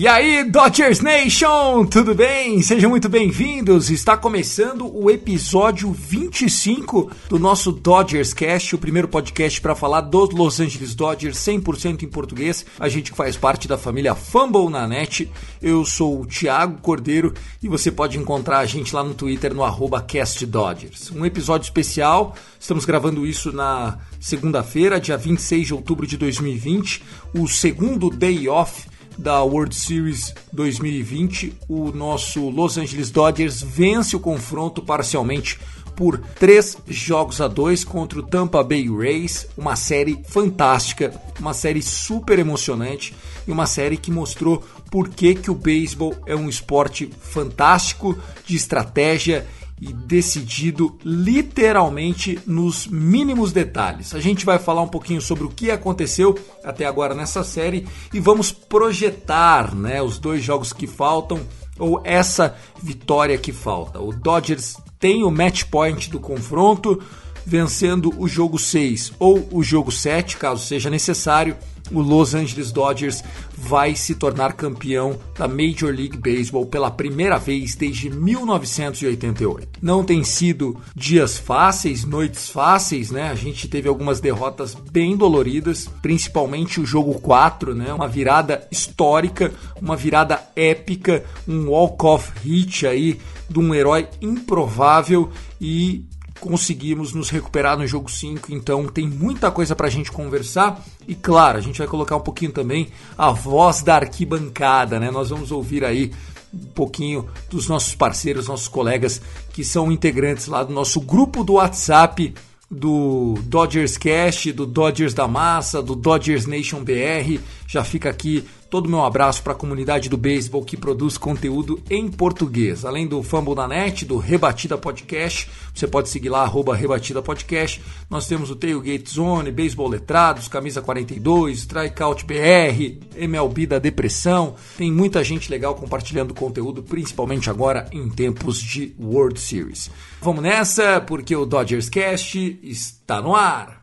E aí, Dodgers Nation, tudo bem? Sejam muito bem-vindos. Está começando o episódio 25 do nosso Dodgers Cast, o primeiro podcast para falar dos Los Angeles Dodgers 100% em português. A gente faz parte da família Fumble na net. Eu sou o Thiago Cordeiro e você pode encontrar a gente lá no Twitter no CastDodgers. Um episódio especial, estamos gravando isso na segunda-feira, dia 26 de outubro de 2020, o segundo day off da World Series 2020, o nosso Los Angeles Dodgers vence o confronto parcialmente por três jogos a dois contra o Tampa Bay Rays, uma série fantástica, uma série super emocionante e uma série que mostrou por que, que o beisebol é um esporte fantástico de estratégia e decidido literalmente nos mínimos detalhes. A gente vai falar um pouquinho sobre o que aconteceu até agora nessa série e vamos projetar, né, os dois jogos que faltam ou essa vitória que falta. O Dodgers tem o match point do confronto, vencendo o jogo 6 ou o jogo 7, caso seja necessário, o Los Angeles Dodgers vai se tornar campeão da Major League Baseball pela primeira vez desde 1988. Não tem sido dias fáceis, noites fáceis, né? A gente teve algumas derrotas bem doloridas, principalmente o jogo 4, né? Uma virada histórica, uma virada épica, um walk-off hit aí de um herói improvável e conseguimos nos recuperar no jogo 5, então tem muita coisa pra gente conversar e claro, a gente vai colocar um pouquinho também a voz da arquibancada, né? Nós vamos ouvir aí um pouquinho dos nossos parceiros, nossos colegas que são integrantes lá do nosso grupo do WhatsApp do Dodgers Cast, do Dodgers da Massa, do Dodgers Nation BR. Já fica aqui todo meu abraço para a comunidade do beisebol que produz conteúdo em português. Além do Fumble na Net, do Rebatida Podcast, você pode seguir lá, arroba Rebatida Podcast. Nós temos o Tailgate Zone, Beisebol Letrados, Camisa 42, Strikeout BR, MLB da Depressão. Tem muita gente legal compartilhando conteúdo, principalmente agora em tempos de World Series. Vamos nessa, porque o Dodgers Cast está no ar.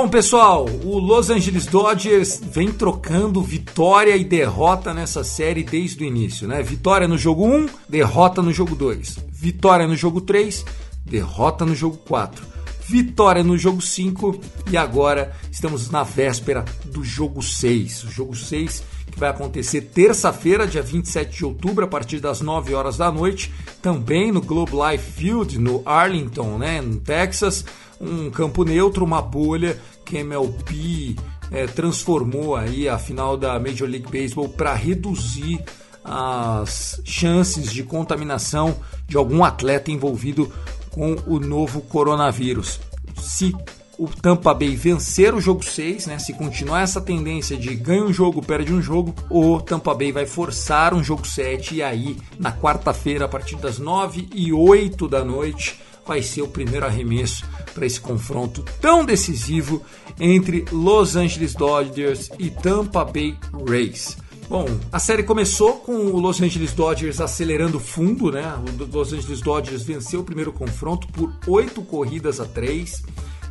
Bom, pessoal, o Los Angeles Dodgers vem trocando vitória e derrota nessa série desde o início, né? Vitória no jogo 1, derrota no jogo 2. Vitória no jogo 3, derrota no jogo 4. Vitória no jogo 5 e agora estamos na véspera do jogo 6. O jogo 6 que vai acontecer terça-feira, dia 27 de outubro, a partir das 9 horas da noite, também no Globe Life Field, no Arlington, né, no Texas um campo neutro, uma bolha que a MLB é, transformou aí a final da Major League Baseball para reduzir as chances de contaminação de algum atleta envolvido com o novo coronavírus. Se o Tampa Bay vencer o jogo 6, né, se continuar essa tendência de ganha um jogo, perde um jogo, o Tampa Bay vai forçar um jogo 7 e aí na quarta-feira, a partir das 9 e 8 da noite, vai ser o primeiro arremesso para esse confronto tão decisivo entre Los Angeles Dodgers e Tampa Bay Rays. Bom, a série começou com o Los Angeles Dodgers acelerando fundo, né? O Los Angeles Dodgers venceu o primeiro confronto por oito corridas a três,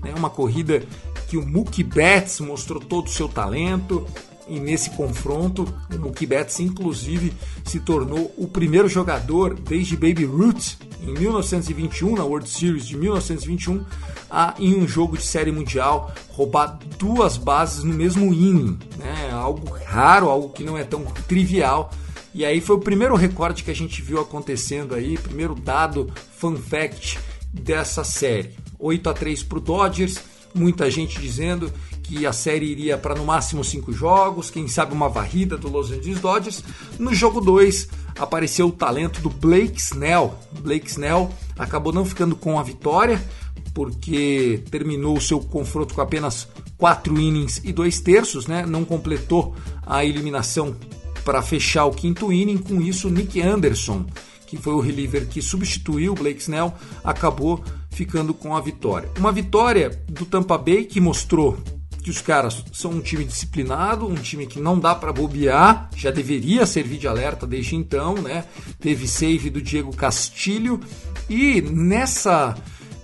né? Uma corrida que o Mookie Betts mostrou todo o seu talento, e nesse confronto, o Mookie Betts inclusive se tornou o primeiro jogador desde Baby Ruth em 1921 na World Series de 1921 a em um jogo de série mundial roubar duas bases no mesmo inning, né? Algo raro, algo que não é tão trivial. E aí foi o primeiro recorde que a gente viu acontecendo aí, primeiro dado fun fact dessa série. 8 a 3 para o Dodgers, muita gente dizendo que a série iria para no máximo cinco jogos, quem sabe uma varrida do Los Angeles Dodgers. No jogo 2 apareceu o talento do Blake Snell. Blake Snell acabou não ficando com a vitória, porque terminou o seu confronto com apenas quatro innings e dois terços, né? não completou a eliminação para fechar o quinto inning. Com isso, Nick Anderson, que foi o reliever que substituiu o Blake Snell, acabou ficando com a vitória. Uma vitória do Tampa Bay que mostrou que os caras são um time disciplinado, um time que não dá para bobear, já deveria servir de alerta desde então, né? Teve save do Diego Castilho e nessa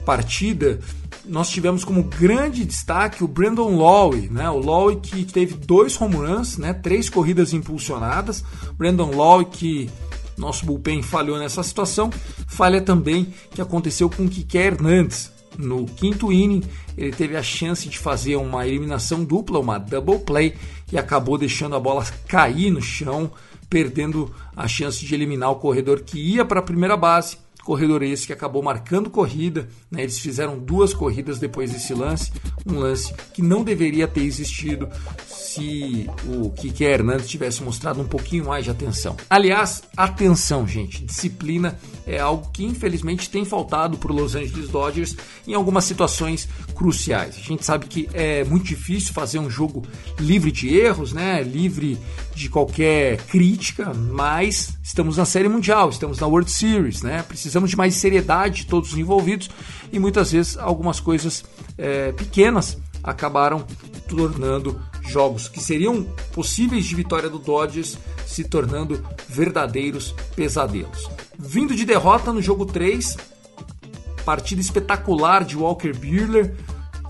partida nós tivemos como grande destaque o Brandon Lowe, né? O Lowe que teve dois home runs, né? Três corridas impulsionadas. Brandon Lowe que nosso bullpen falhou nessa situação. Falha também que aconteceu com o Kike Hernandes, no quinto inning, ele teve a chance de fazer uma eliminação dupla, uma double play, e acabou deixando a bola cair no chão, perdendo a chance de eliminar o corredor que ia para a primeira base. Corredor esse que acabou marcando corrida, né? eles fizeram duas corridas depois desse lance, um lance que não deveria ter existido se o Kike Hernandes tivesse mostrado um pouquinho mais de atenção. Aliás, atenção, gente, disciplina é algo que infelizmente tem faltado para o Los Angeles Dodgers em algumas situações cruciais. A gente sabe que é muito difícil fazer um jogo livre de erros, né? livre de qualquer crítica, mas estamos na Série Mundial, estamos na World Series, né? precisamos de mais seriedade de todos os envolvidos e muitas vezes algumas coisas é, pequenas acabaram tornando jogos que seriam possíveis de vitória do Dodgers se tornando verdadeiros pesadelos. Vindo de derrota no jogo 3, partida espetacular de Walker Buehler,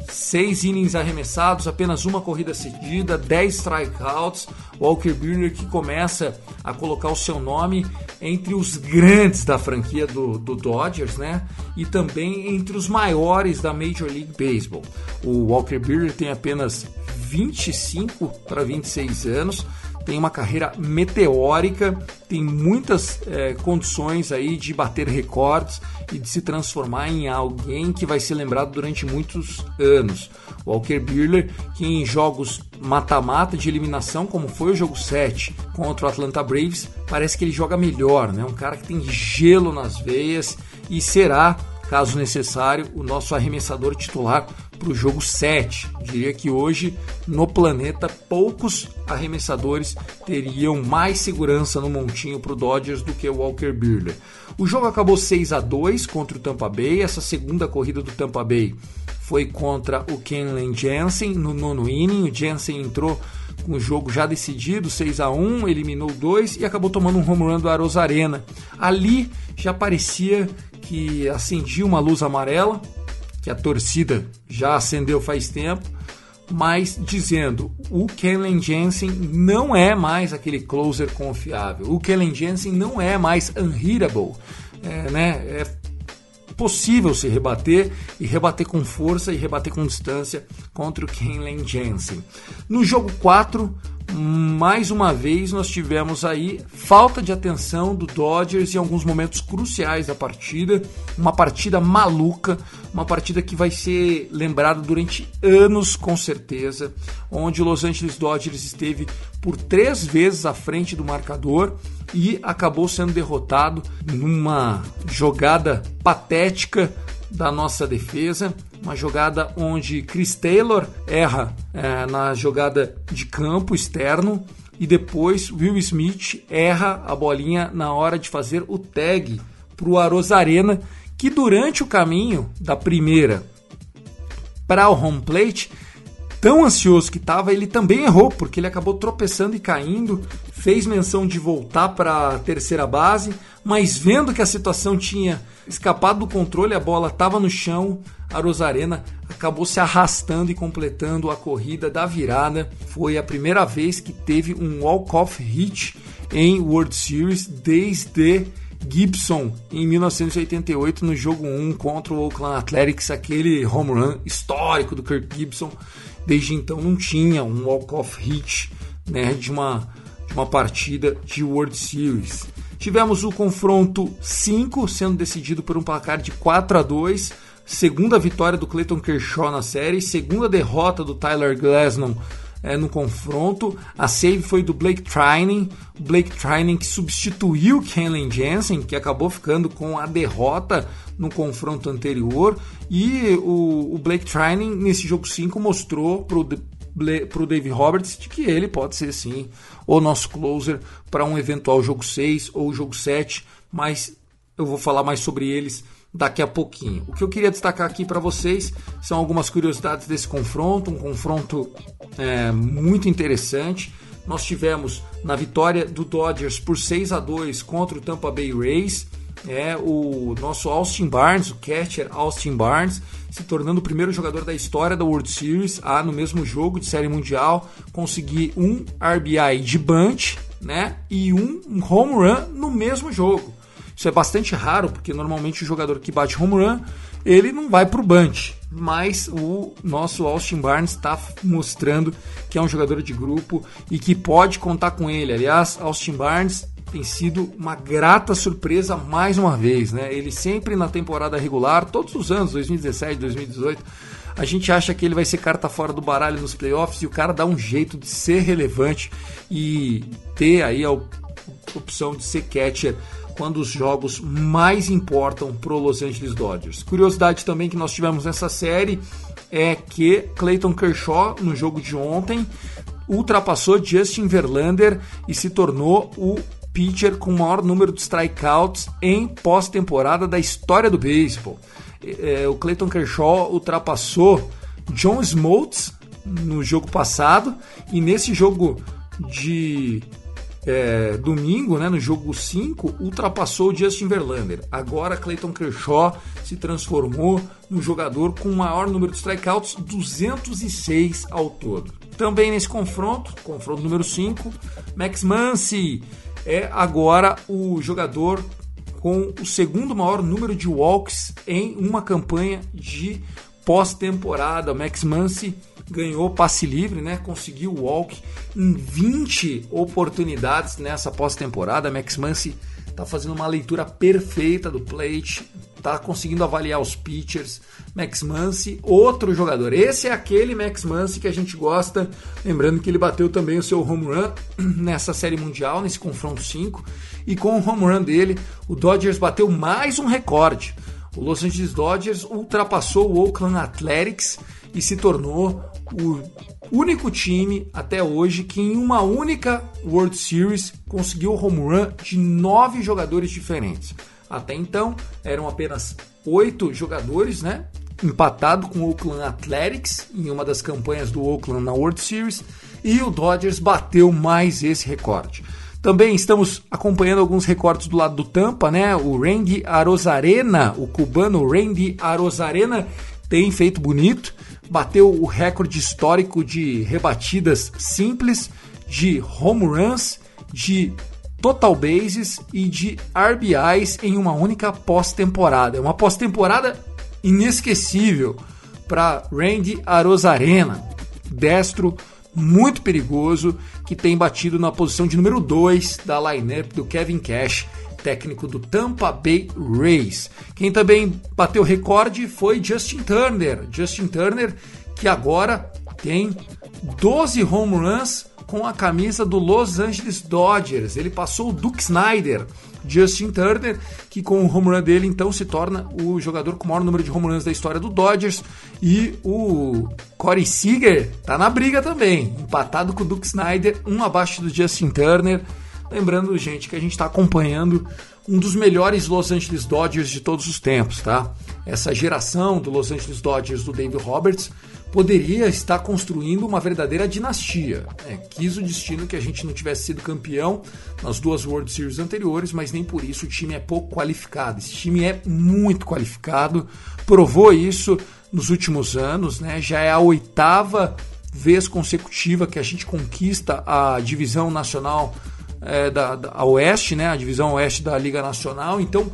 seis innings arremessados, apenas uma corrida cedida, 10 strikeouts. Walker Buehler que começa a colocar o seu nome entre os grandes da franquia do, do Dodgers, né? E também entre os maiores da Major League Baseball. O Walker Buehler tem apenas 25 para 26 anos, tem uma carreira meteórica, tem muitas é, condições aí de bater recordes e de se transformar em alguém que vai ser lembrado durante muitos anos. Walker Buehler, que em jogos mata-mata de eliminação, como foi o jogo 7 contra o Atlanta Braves, parece que ele joga melhor, né? Um cara que tem gelo nas veias e será caso necessário, o nosso arremessador titular para o jogo 7. Diria que hoje no planeta poucos arremessadores teriam mais segurança no montinho para o Dodgers do que o Walker Buehler. O jogo acabou 6 a 2 contra o Tampa Bay. Essa segunda corrida do Tampa Bay foi contra o Kenley Jansen no nono inning. O Jansen entrou com o jogo já decidido, 6 a 1 eliminou dois e acabou tomando um home run do Arena. Ali já parecia que acendia uma luz amarela, que a torcida já acendeu faz tempo, mas dizendo o Kellen Jensen não é mais aquele closer confiável. O Kellen Jensen não é mais unhittable. É, né? é possível se rebater e rebater com força e rebater com distância contra o Kellen Jensen. No jogo 4, mais uma vez nós tivemos aí falta de atenção do Dodgers em alguns momentos cruciais da partida, uma partida maluca, uma partida que vai ser lembrada durante anos com certeza, onde o Los Angeles Dodgers esteve por três vezes à frente do marcador e acabou sendo derrotado numa jogada patética da nossa defesa. Uma jogada onde Chris Taylor erra é, na jogada de campo externo. E depois Will Smith erra a bolinha na hora de fazer o tag para o Arozarena, que durante o caminho da primeira para o home plate tão ansioso que estava, ele também errou, porque ele acabou tropeçando e caindo, fez menção de voltar para a terceira base, mas vendo que a situação tinha escapado do controle, a bola estava no chão, a Rosarena acabou se arrastando e completando a corrida da virada. Foi a primeira vez que teve um walk-off hit em World Series desde Gibson em 1988 no jogo 1 contra o Oakland Athletics, aquele home run histórico do Kirk Gibson. Desde então não tinha um walk-off hit né, de, uma, de uma partida de World Series. Tivemos o confronto 5 sendo decidido por um placar de 4 a 2. Segunda vitória do Clayton Kershaw na série, segunda derrota do Tyler Glasnow é, no confronto. A save foi do Blake Trining, Blake Trining que substituiu Kenley Jensen, que acabou ficando com a derrota no confronto anterior. E o, o Blake Trining nesse jogo 5 mostrou para o Dave Roberts de que ele pode ser sim o nosso closer para um eventual jogo 6 ou jogo 7, mas eu vou falar mais sobre eles daqui a pouquinho. O que eu queria destacar aqui para vocês são algumas curiosidades desse confronto, um confronto é, muito interessante. Nós tivemos na vitória do Dodgers por 6 a 2 contra o Tampa Bay Rays é o nosso Austin Barnes, o catcher Austin Barnes, se tornando o primeiro jogador da história da World Series a, no mesmo jogo de Série Mundial, conseguir um RBI de bunch né, e um home run no mesmo jogo. Isso é bastante raro, porque normalmente o jogador que bate home run, ele não vai para o bunch. Mas o nosso Austin Barnes está mostrando que é um jogador de grupo e que pode contar com ele. Aliás, Austin Barnes tem sido uma grata surpresa mais uma vez, né? Ele sempre na temporada regular, todos os anos, 2017, 2018, a gente acha que ele vai ser carta fora do baralho nos playoffs e o cara dá um jeito de ser relevante e ter aí a opção de ser catcher quando os jogos mais importam pro Los Angeles Dodgers. Curiosidade também que nós tivemos nessa série é que Clayton Kershaw no jogo de ontem ultrapassou Justin Verlander e se tornou o pitcher com o maior número de strikeouts em pós-temporada da história do beisebol. É, o Clayton Kershaw ultrapassou John Smoltz no jogo passado e nesse jogo de é, domingo, né, no jogo 5, ultrapassou o Justin Verlander. Agora Clayton Kershaw se transformou no jogador com o maior número de strikeouts, 206 ao todo. Também nesse confronto, confronto número 5, Max Muncy é agora o jogador com o segundo maior número de walks em uma campanha de pós-temporada. Max Muncy ganhou passe livre, né? Conseguiu walk em 20 oportunidades nessa pós-temporada. Max Muncy está fazendo uma leitura perfeita do plate, está conseguindo avaliar os pitchers. Max Muncy, outro jogador. Esse é aquele Max Muncy que a gente gosta. Lembrando que ele bateu também o seu home run nessa série mundial, nesse confronto 5. E com o home run dele, o Dodgers bateu mais um recorde. O Los Angeles Dodgers ultrapassou o Oakland Athletics e se tornou o único time até hoje que em uma única World Series conseguiu o home run de nove jogadores diferentes. Até então eram apenas oito jogadores, né? Empatado com o Oakland Athletics em uma das campanhas do Oakland na World Series e o Dodgers bateu mais esse recorde. Também estamos acompanhando alguns recortes do lado do Tampa, né? O Randy Arozarena, o cubano Randy Arozarena, tem feito bonito bateu o recorde histórico de rebatidas simples, de home runs, de total bases e de RBIs em uma única pós-temporada. É uma pós-temporada inesquecível para Randy Arozarena, destro muito perigoso que tem batido na posição de número 2 da lineup do Kevin Cash técnico do Tampa Bay Rays. Quem também bateu recorde foi Justin Turner. Justin Turner, que agora tem 12 home runs com a camisa do Los Angeles Dodgers. Ele passou o Duke Snyder, Justin Turner, que com o home run dele então se torna o jogador com o maior número de home runs da história do Dodgers. E o Corey Seager tá na briga também, empatado com o Duke Snyder, um abaixo do Justin Turner. Lembrando, gente, que a gente está acompanhando um dos melhores Los Angeles Dodgers de todos os tempos, tá? Essa geração do Los Angeles Dodgers do David Roberts poderia estar construindo uma verdadeira dinastia. Né? Quis o destino que a gente não tivesse sido campeão nas duas World Series anteriores, mas nem por isso o time é pouco qualificado. Esse time é muito qualificado, provou isso nos últimos anos, né? já é a oitava vez consecutiva que a gente conquista a divisão nacional é, da, da Oeste, né? a divisão Oeste da Liga Nacional. Então,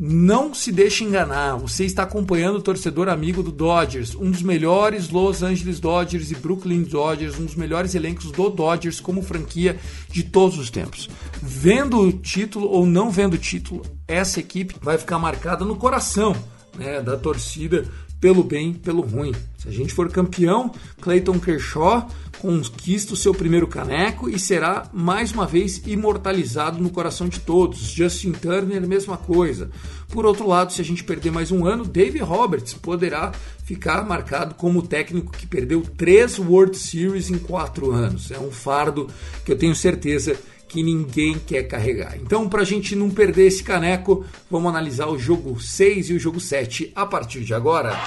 não se deixe enganar, você está acompanhando o torcedor amigo do Dodgers, um dos melhores Los Angeles Dodgers e Brooklyn Dodgers, um dos melhores elencos do Dodgers como franquia de todos os tempos. Vendo o título ou não vendo o título, essa equipe vai ficar marcada no coração né, da torcida pelo bem, pelo ruim. Se a gente for campeão, Clayton Kershaw conquista o seu primeiro caneco e será mais uma vez imortalizado no coração de todos. Justin Turner, mesma coisa. Por outro lado, se a gente perder mais um ano, Dave Roberts poderá ficar marcado como técnico que perdeu três World Series em quatro anos. É um fardo que eu tenho certeza que ninguém quer carregar. Então, para a gente não perder esse caneco, vamos analisar o jogo 6 e o jogo 7 a partir de agora.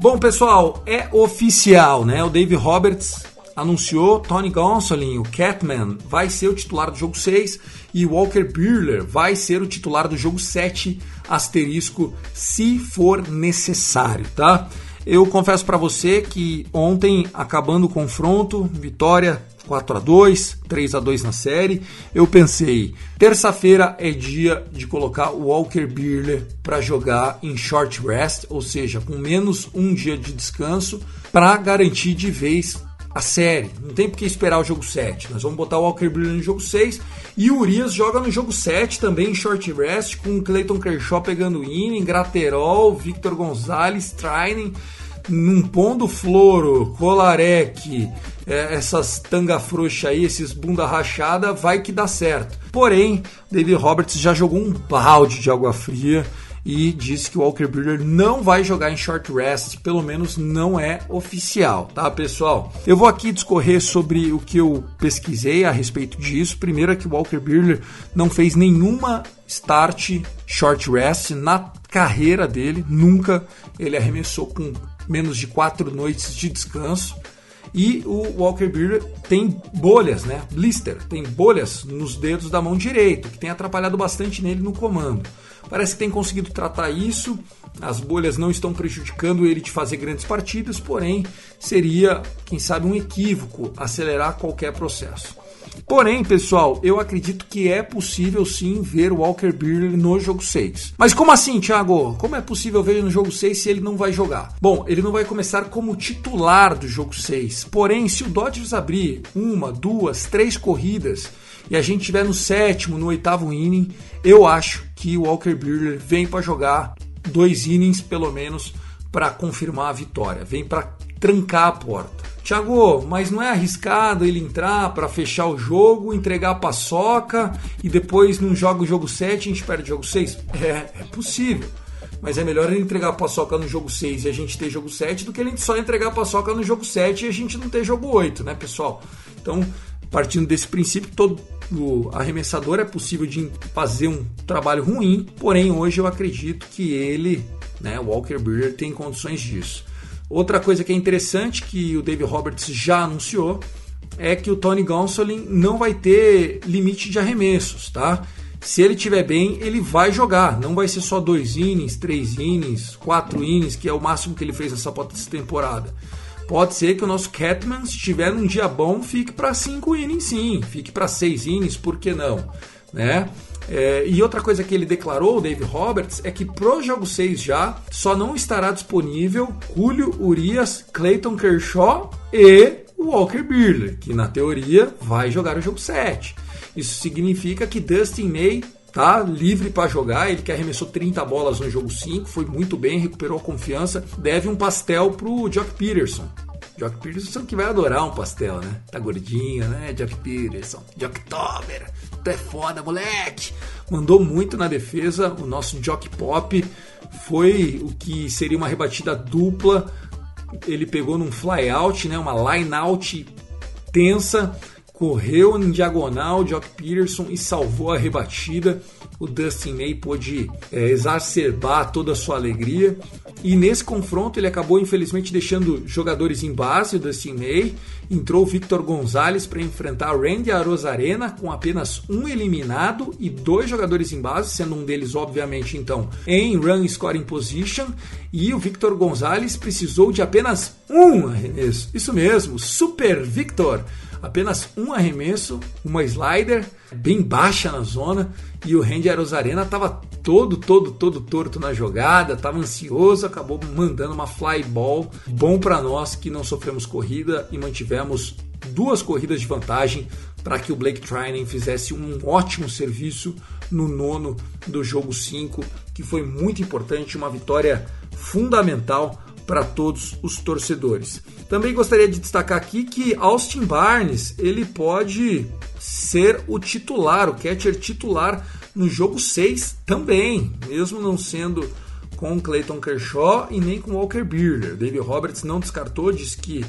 Bom, pessoal, é oficial, né? O Dave Roberts anunciou Tony Gonsolin, o Catman, vai ser o titular do jogo 6 e Walker Buehler vai ser o titular do jogo 7, asterisco, se for necessário, tá? Eu confesso para você que ontem, acabando o confronto, vitória 4 a 2, 3 a 2 na série, eu pensei, terça-feira é dia de colocar o Walker Buehler para jogar em short rest, ou seja, com menos um dia de descanso, para garantir de vez a série. Não tem por que esperar o jogo 7. Nós vamos botar o Walker Buehler no jogo 6 e o Urias joga no jogo 7 também em short rest com o Clayton Kershaw pegando inning, Graterol, Victor Gonzalez, Trining, num pondo floro, Colarec, é, essas tanga frouxa aí, esses bunda rachada, vai que dá certo. Porém, David Roberts já jogou um balde de água fria e disse que o Walker Buehler não vai jogar em short rest, pelo menos não é oficial, tá, pessoal? Eu vou aqui discorrer sobre o que eu pesquisei a respeito disso. Primeiro é que o Walker Buehler não fez nenhuma start short rest na carreira dele, nunca ele arremessou com menos de quatro noites de descanso. E o Walker Buehler tem bolhas, né? Blister, tem bolhas nos dedos da mão direita, que tem atrapalhado bastante nele no comando. Parece que tem conseguido tratar isso. As bolhas não estão prejudicando ele de fazer grandes partidas, porém seria, quem sabe, um equívoco acelerar qualquer processo. Porém, pessoal, eu acredito que é possível sim ver o Walker Buehler no jogo 6. Mas como assim, Thiago? Como é possível ver ele no jogo 6 se ele não vai jogar? Bom, ele não vai começar como titular do jogo 6. Porém, se o Dodgers abrir uma, duas, três corridas e a gente estiver no sétimo, no oitavo inning, eu acho que o Walker Buehler vem para jogar dois innings pelo menos para confirmar a vitória, vem para trancar a porta. Tiago, mas não é arriscado ele entrar para fechar o jogo, entregar a paçoca e depois não joga o jogo 7 e a gente perde o jogo 6? É, é possível. Mas é melhor ele entregar a paçoca no jogo 6 e a gente ter jogo 7 do que ele só entregar a paçoca no jogo 7 e a gente não ter jogo 8, né, pessoal? Então, partindo desse princípio, todo arremessador é possível de fazer um trabalho ruim, porém hoje eu acredito que ele, né, Walker Buehler, tem condições disso. Outra coisa que é interessante que o Dave Roberts já anunciou é que o Tony Gonsolin não vai ter limite de arremessos, tá? Se ele tiver bem, ele vai jogar. Não vai ser só dois innings, três innings, quatro innings, que é o máximo que ele fez nessa temporada. Pode ser que o nosso Catman, se estiver num dia bom, fique para cinco innings, sim. Fique para seis innings, por que não? Né? É, e outra coisa que ele declarou, o Dave Roberts, é que pro jogo 6 já só não estará disponível Julio Urias, Clayton Kershaw e Walker Buehler, que na teoria vai jogar o jogo 7. Isso significa que Dustin May tá livre para jogar, ele que arremessou 30 bolas no jogo 5, foi muito bem, recuperou a confiança, deve um pastel pro Jock Peterson. Jock Peterson que vai adorar um pastel, né? Tá gordinho, né? Jock Peterson, Jock Tober, tu é foda, moleque! Mandou muito na defesa, o nosso Jock Pop foi o que seria uma rebatida dupla. Ele pegou num flyout, né? Uma line out tensa correu em diagonal Jock Peterson e salvou a rebatida. o Dustin May pôde é, exacerbar toda a sua alegria. E nesse confronto ele acabou infelizmente deixando jogadores em base, o Dustin May. Entrou o Victor Gonzalez para enfrentar Randy Arozarena com apenas um eliminado e dois jogadores em base, sendo um deles, obviamente, então, em run scoring position. E o Victor Gonzalez precisou de apenas um arremesso. Isso mesmo, Super Victor apenas um arremesso, uma slider bem baixa na zona e o Randy Arozarena estava todo, todo, todo torto na jogada, estava ansioso, acabou mandando uma fly ball bom para nós que não sofremos corrida e mantivemos duas corridas de vantagem para que o Blake Trinan fizesse um ótimo serviço no nono do jogo 5, que foi muito importante, uma vitória fundamental para todos os torcedores. Também gostaria de destacar aqui que Austin Barnes ele pode ser o titular, o catcher titular no jogo 6 também, mesmo não sendo com Clayton Kershaw e nem com Walker Buehler. David Roberts não descartou, diz que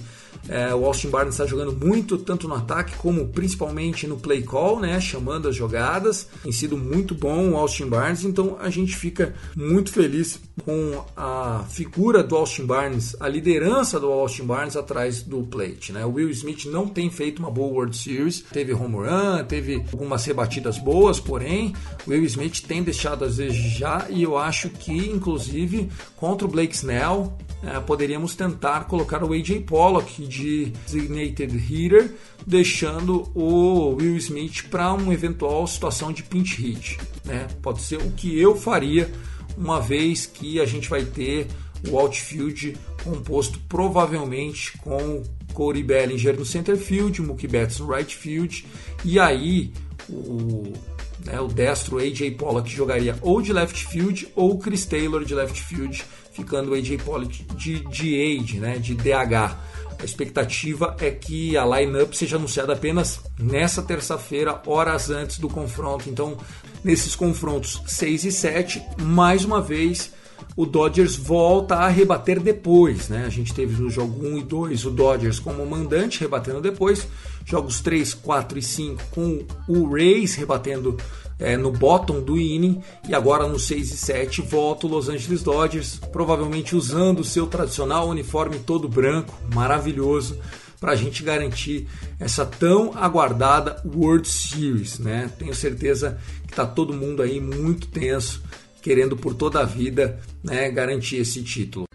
é, o Austin Barnes está jogando muito, tanto no ataque como principalmente no play call, né, chamando as jogadas. Tem sido muito bom o Austin Barnes, então a gente fica muito feliz com a figura do Austin Barnes, a liderança do Austin Barnes atrás do plate. Né? O Will Smith não tem feito uma boa World Series, teve home run, teve algumas rebatidas boas, porém o Will Smith tem deixado a desejar e eu acho que, inclusive, contra o Blake Snell, é, poderíamos tentar colocar o AJ Pollock de designated hitter, deixando o Will Smith para uma eventual situação de pinch hit. Né? Pode ser o que eu faria, uma vez que a gente vai ter o outfield composto provavelmente com Corey Bellinger no center field, Mookie Betts no right field, e aí o, né, o destro AJ Pollock jogaria ou de left field ou Chris Taylor de left field, ficando o AJ Pollock de DH, né, de DH. A expectativa é que a lineup seja anunciada apenas nessa terça-feira, horas antes do confronto. Então, nesses confrontos 6 e 7, mais uma vez o Dodgers volta a rebater depois, né? A gente teve no jogo 1 e 2 o Dodgers como mandante rebatendo depois, jogos 3, 4 e 5 com o Rays rebatendo é, no bottom do inning e agora no 6 e 7 volta o Los Angeles Dodgers, provavelmente usando o seu tradicional uniforme todo branco, maravilhoso, para a gente garantir essa tão aguardada World Series, né? Tenho certeza que está todo mundo aí muito tenso, querendo por toda a vida, né, garantir esse título.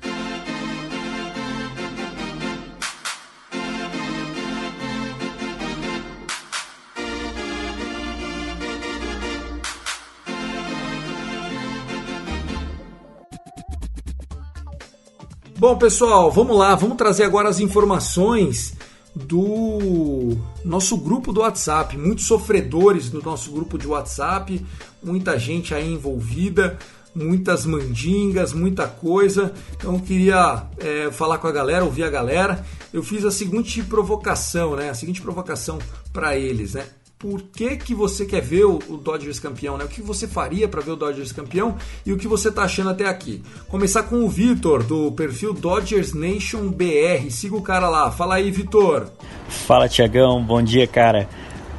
Bom, pessoal, vamos lá, vamos trazer agora as informações do nosso grupo do WhatsApp. Muitos sofredores do nosso grupo de WhatsApp, muita gente aí envolvida, muitas mandingas, muita coisa. Então queria é, falar com a galera, ouvir a galera. Eu fiz a seguinte provocação, né? A seguinte provocação para eles, né? Por que, que você quer ver o, Dodgers campeão, né? O que você faria para ver o Dodgers campeão e o que você está achando até aqui. Começar com o Vitor, do perfil Dodgers Nation BR. Siga o cara lá. Fala aí, Vitor. Fala, Tiagão. Bom dia, cara.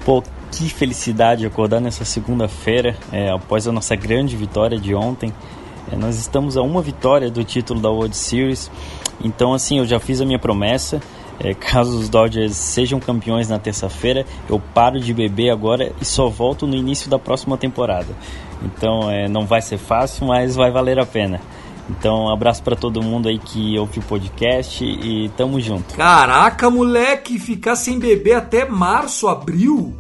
Pô, que felicidade acordar nessa segunda-feira, é, após a nossa grande vitória de ontem. É, nós estamos a uma vitória do título da World Series. Então, assim, eu já fiz a minha promessa. É, caso os Dodgers sejam campeões na terça-feira, eu paro de beber agora e só volto no início da próxima temporada. Então é, não vai ser fácil, mas vai valer a pena. Então, um abraço para todo mundo aí que ouve o podcast e tamo junto. Caraca, moleque, ficar sem beber até março, abril?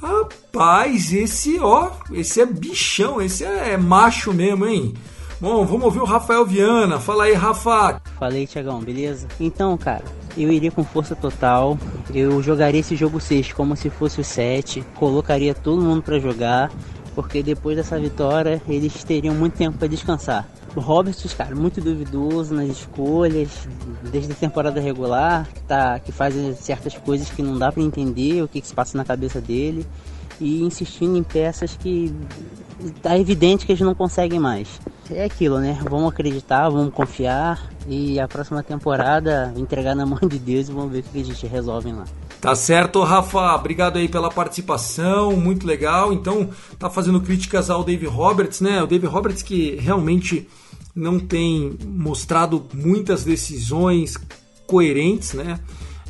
Rapaz, esse ó, esse é bichão, esse é macho mesmo, hein? Bom, vamos ouvir o Rafael Viana. Fala aí, Rafa. Falei, Tiagão, beleza? Então, cara, eu iria com força total. Eu jogaria esse jogo 6 como se fosse o 7. Colocaria todo mundo para jogar. Porque depois dessa vitória eles teriam muito tempo para descansar. O Roberts, cara, muito duvidoso nas escolhas, desde a temporada regular, tá, que faz certas coisas que não dá para entender o que, que se passa na cabeça dele, e insistindo em peças que tá evidente que eles não conseguem mais. É aquilo, né? Vamos acreditar, vamos confiar e a próxima temporada entregar na mão de Deus e vamos ver o que a gente resolve lá. Tá certo, Rafa. Obrigado aí pela participação, muito legal. Então, tá fazendo críticas ao Dave Roberts, né? O Dave Roberts que realmente não tem mostrado muitas decisões coerentes, né?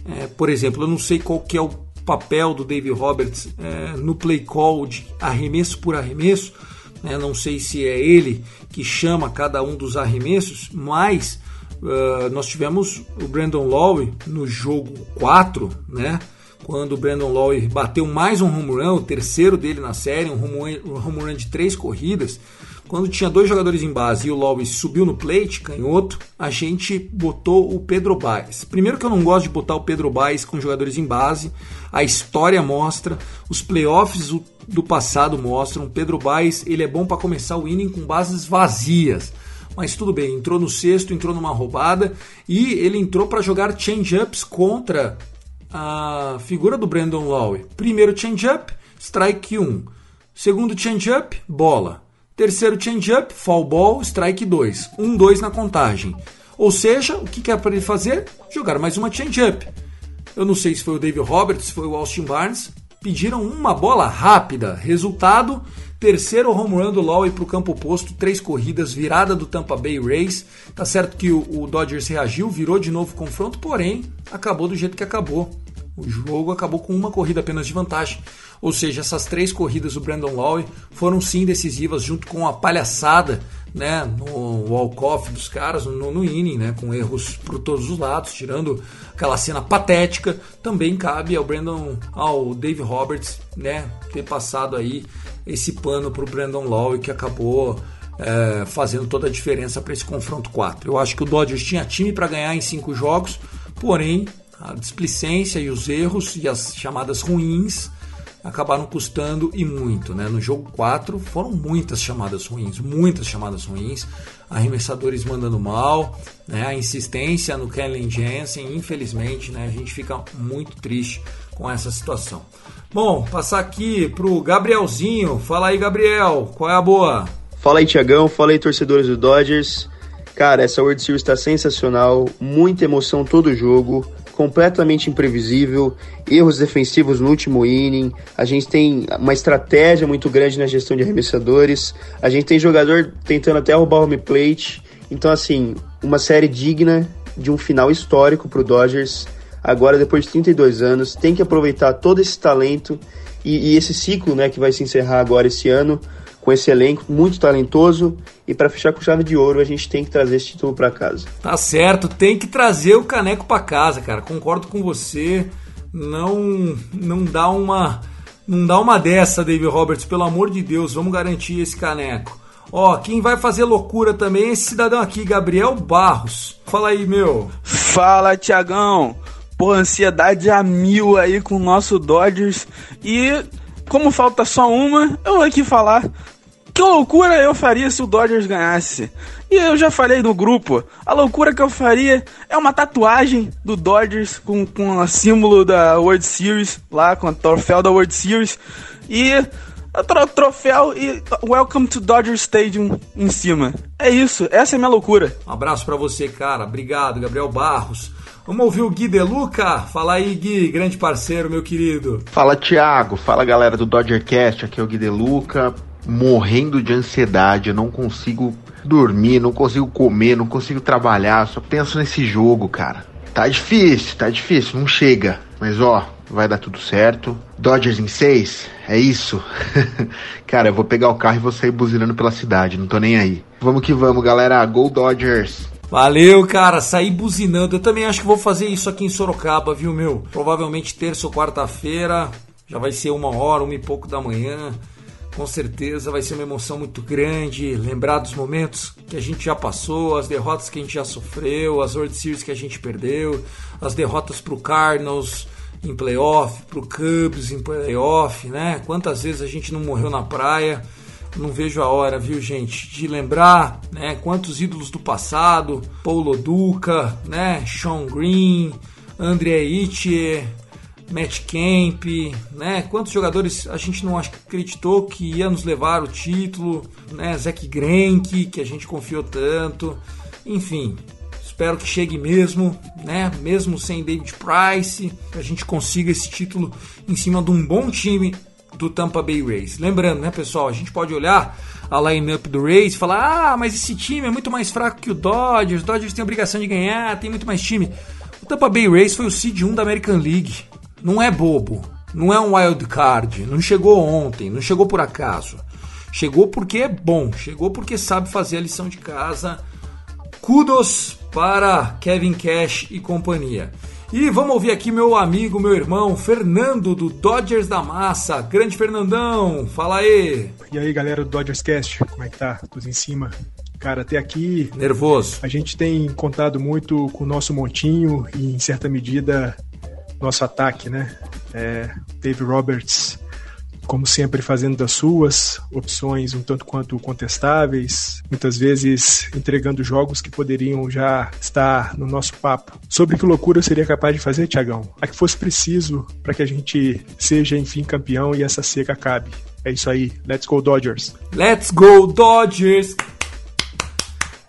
É, por exemplo, eu não sei qual que é o papel do Dave Roberts é, no play call de arremesso por arremesso. Né? Não sei se é ele que chama cada um dos arremessos, mas uh, nós tivemos o Brandon Lowe no jogo 4, né? quando o Brandon Lowe bateu mais um home run, o terceiro dele na série, um home um home run de três corridas. Quando tinha dois jogadores em base e o Lowe subiu no plate, canhoto, a gente botou o Pedro Baez. Primeiro que eu não gosto de botar o Pedro Baez com jogadores em base, a história mostra, os playoffs do passado mostram, Pedro Baez ele é bom para começar o inning com bases vazias. Mas tudo bem, entrou no sexto, entrou numa roubada e ele entrou para jogar change-ups contra a figura do Brandon Lowe. Primeiro change-up, strike 1. Segundo change-up, bola. Terceiro change-up, fall ball, strike 2. 1, 2 na contagem. Ou seja, o que é para ele fazer? Jogar mais uma change-up. Eu não sei se foi o David Roberts, se foi o Austin Barnes. Pediram uma bola rápida. Resultado: terceiro home run do Lowe para o campo oposto, três corridas, virada do Tampa Bay Rays. Tá certo que o, o Dodgers reagiu, virou de novo o confronto, porém acabou do jeito que acabou. O jogo acabou com uma corrida apenas de vantagem. Ou seja, essas três corridas do Brandon Lowe foram sim decisivas, junto com a palhaçada né, no walk-off dos caras, no, no inning, né, com erros por todos os lados, tirando aquela cena patética. Também cabe ao Brandon, ao Dave Roberts, né, ter passado aí esse pano para o Brandon Lowe que acabou é, fazendo toda a diferença para esse confronto 4. Eu acho que o Dodgers tinha time para ganhar em cinco jogos, porém a displicência e os erros e as chamadas ruins acabaram custando e muito. Né? No jogo 4 foram muitas chamadas ruins, muitas chamadas ruins, arremessadores mandando mal, né? a insistência no Kellen Jensen, infelizmente né? a gente fica muito triste com essa situação. Bom, passar aqui pro Gabrielzinho. Fala aí, Gabriel, qual é a boa? Fala aí, Tiagão, fala aí, torcedores do Dodgers. Cara, essa World Series está sensacional, muita emoção todo jogo completamente imprevisível, erros defensivos no último inning, a gente tem uma estratégia muito grande na gestão de arremessadores, a gente tem jogador tentando até roubar o home plate, então assim, uma série digna de um final histórico para o Dodgers, agora depois de 32 anos, tem que aproveitar todo esse talento e, e esse ciclo né, que vai se encerrar agora esse ano, com esse elenco muito talentoso e para fechar com chave de ouro a gente tem que trazer esse título para casa. Tá certo, tem que trazer o caneco para casa, cara. Concordo com você. Não não dá uma não dá uma dessa, David Roberts, pelo amor de Deus, vamos garantir esse caneco. Ó, quem vai fazer loucura também é esse cidadão aqui, Gabriel Barros. Fala aí, meu. Fala, Tiagão. Pô, ansiedade a mil aí com o nosso Dodgers. E como falta só uma, eu vou aqui falar que loucura eu faria se o Dodgers ganhasse? E eu já falei no grupo, a loucura que eu faria é uma tatuagem do Dodgers com, com o símbolo da World Series, lá com o troféu da World Series, e o troféu e Welcome to Dodger Stadium em cima. É isso, essa é a minha loucura. Um abraço para você, cara. Obrigado, Gabriel Barros. Vamos ouvir o Gui Deluca? Fala aí, Gui, grande parceiro, meu querido. Fala, Thiago. Fala, galera do Dodgercast. Aqui é o Gui Deluca morrendo de ansiedade, eu não consigo dormir, não consigo comer, não consigo trabalhar, só penso nesse jogo, cara. Tá difícil, tá difícil, não chega. Mas ó, vai dar tudo certo. Dodgers em seis, é isso? cara, eu vou pegar o carro e vou sair buzinando pela cidade, não tô nem aí. Vamos que vamos, galera. Go Dodgers! Valeu, cara, sair buzinando. Eu também acho que vou fazer isso aqui em Sorocaba, viu, meu? Provavelmente terça ou quarta-feira, já vai ser uma hora, uma e pouco da manhã. Com certeza vai ser uma emoção muito grande, lembrar dos momentos que a gente já passou, as derrotas que a gente já sofreu, as World Series que a gente perdeu, as derrotas pro Cardinals em playoff, pro Cubs em playoff, né? Quantas vezes a gente não morreu na praia? Não vejo a hora, viu, gente, de lembrar, né? Quantos ídolos do passado, Paulo Duca, né? Sean Green, André Itche, Matt Kemp, né? Quantos jogadores a gente não acreditou que ia nos levar o título, né? Zack Greinke, que a gente confiou tanto. Enfim, Espero que chegue mesmo, né? Mesmo sem David Price, que a gente consiga esse título em cima de um bom time do Tampa Bay Rays. Lembrando, né, pessoal, a gente pode olhar a line-up do Rays e falar: ah, mas esse time é muito mais fraco que o Dodgers, o Dodgers tem obrigação de ganhar, tem muito mais time. O Tampa Bay Rays foi o seed 1 da American League. Não é bobo, não é um wild card, não chegou ontem, não chegou por acaso. Chegou porque é bom, chegou porque sabe fazer a lição de casa. Kudos para Kevin Cash e companhia. E vamos ouvir aqui meu amigo, meu irmão, Fernando do Dodgers da Massa. Grande Fernandão, fala aí. E aí, galera do Dodgers Cast, como é que tá? Tudo em cima? Cara, até aqui. Nervoso. A gente tem contado muito com o nosso montinho e, em certa medida, nosso ataque, né? É, Dave Roberts como sempre, fazendo das suas opções um tanto quanto contestáveis, muitas vezes entregando jogos que poderiam já estar no nosso papo. Sobre que loucura seria capaz de fazer, Tiagão? A que fosse preciso para que a gente seja, enfim, campeão e essa seca acabe. É isso aí. Let's go, Dodgers! Let's go, Dodgers!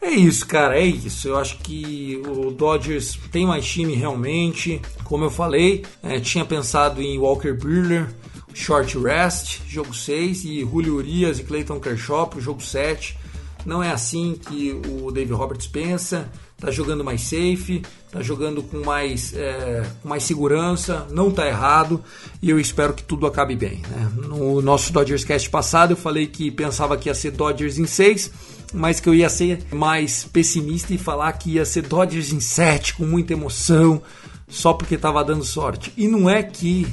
É isso, cara, é isso. Eu acho que o Dodgers tem mais time realmente. Como eu falei, é, tinha pensado em Walker Buehler, short rest, jogo 6, e Julio Urias e Clayton Kershaw pro jogo 7. Não é assim que o David Roberts pensa. Tá jogando mais safe, tá jogando com mais, é, com mais segurança, não tá errado e eu espero que tudo acabe bem. Né? No nosso Dodgers Cast passado eu falei que pensava que ia ser Dodgers em 6, mas que eu ia ser mais pessimista e falar que ia ser Dodgers em 7 com muita emoção, só porque tava dando sorte. E não é que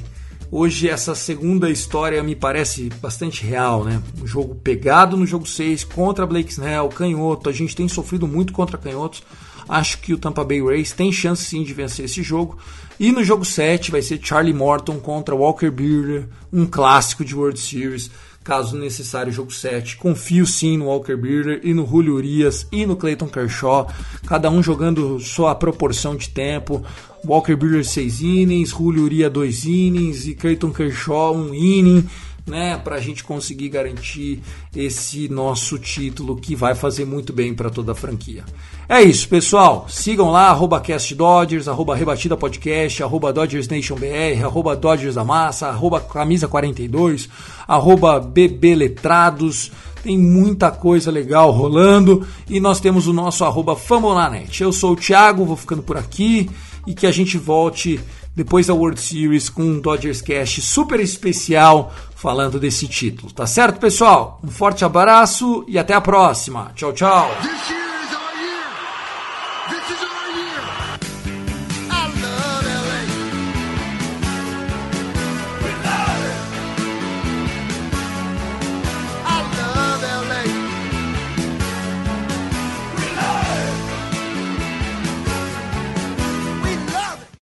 Hoje essa segunda história me parece bastante real, né? Um jogo pegado no jogo 6 contra Blake Snell, canhoto. A gente tem sofrido muito contra canhotos. Acho que o Tampa Bay Rays tem chance sim de vencer esse jogo. E no jogo 7 vai ser Charlie Morton contra Walker Buehler, um clássico de World Series caso necessário, jogo 7. Confio sim no Walker Buehler e no Julio Urias e no Clayton Kershaw, cada um jogando sua proporção de tempo. Walker Buehler 6 innings, Julio Urias 2 innings e Clayton Kershaw 1 um inning, né, para a gente conseguir garantir esse nosso título que vai fazer muito bem para toda a franquia. É isso, pessoal. Sigam lá, arroba CastDodgers, arroba Rebatida Podcast, arroba DodgersNationBR, arroba Dodgers da Massa, arroba Camisa42, arroba BBLetrados. Tem muita coisa legal rolando e nós temos o nosso arroba Famonanet. Eu sou o Thiago, vou ficando por aqui e que a gente volte depois da World Series com um Dodgers Cast super especial falando desse título. Tá certo, pessoal? Um forte abraço e até a próxima. Tchau, tchau.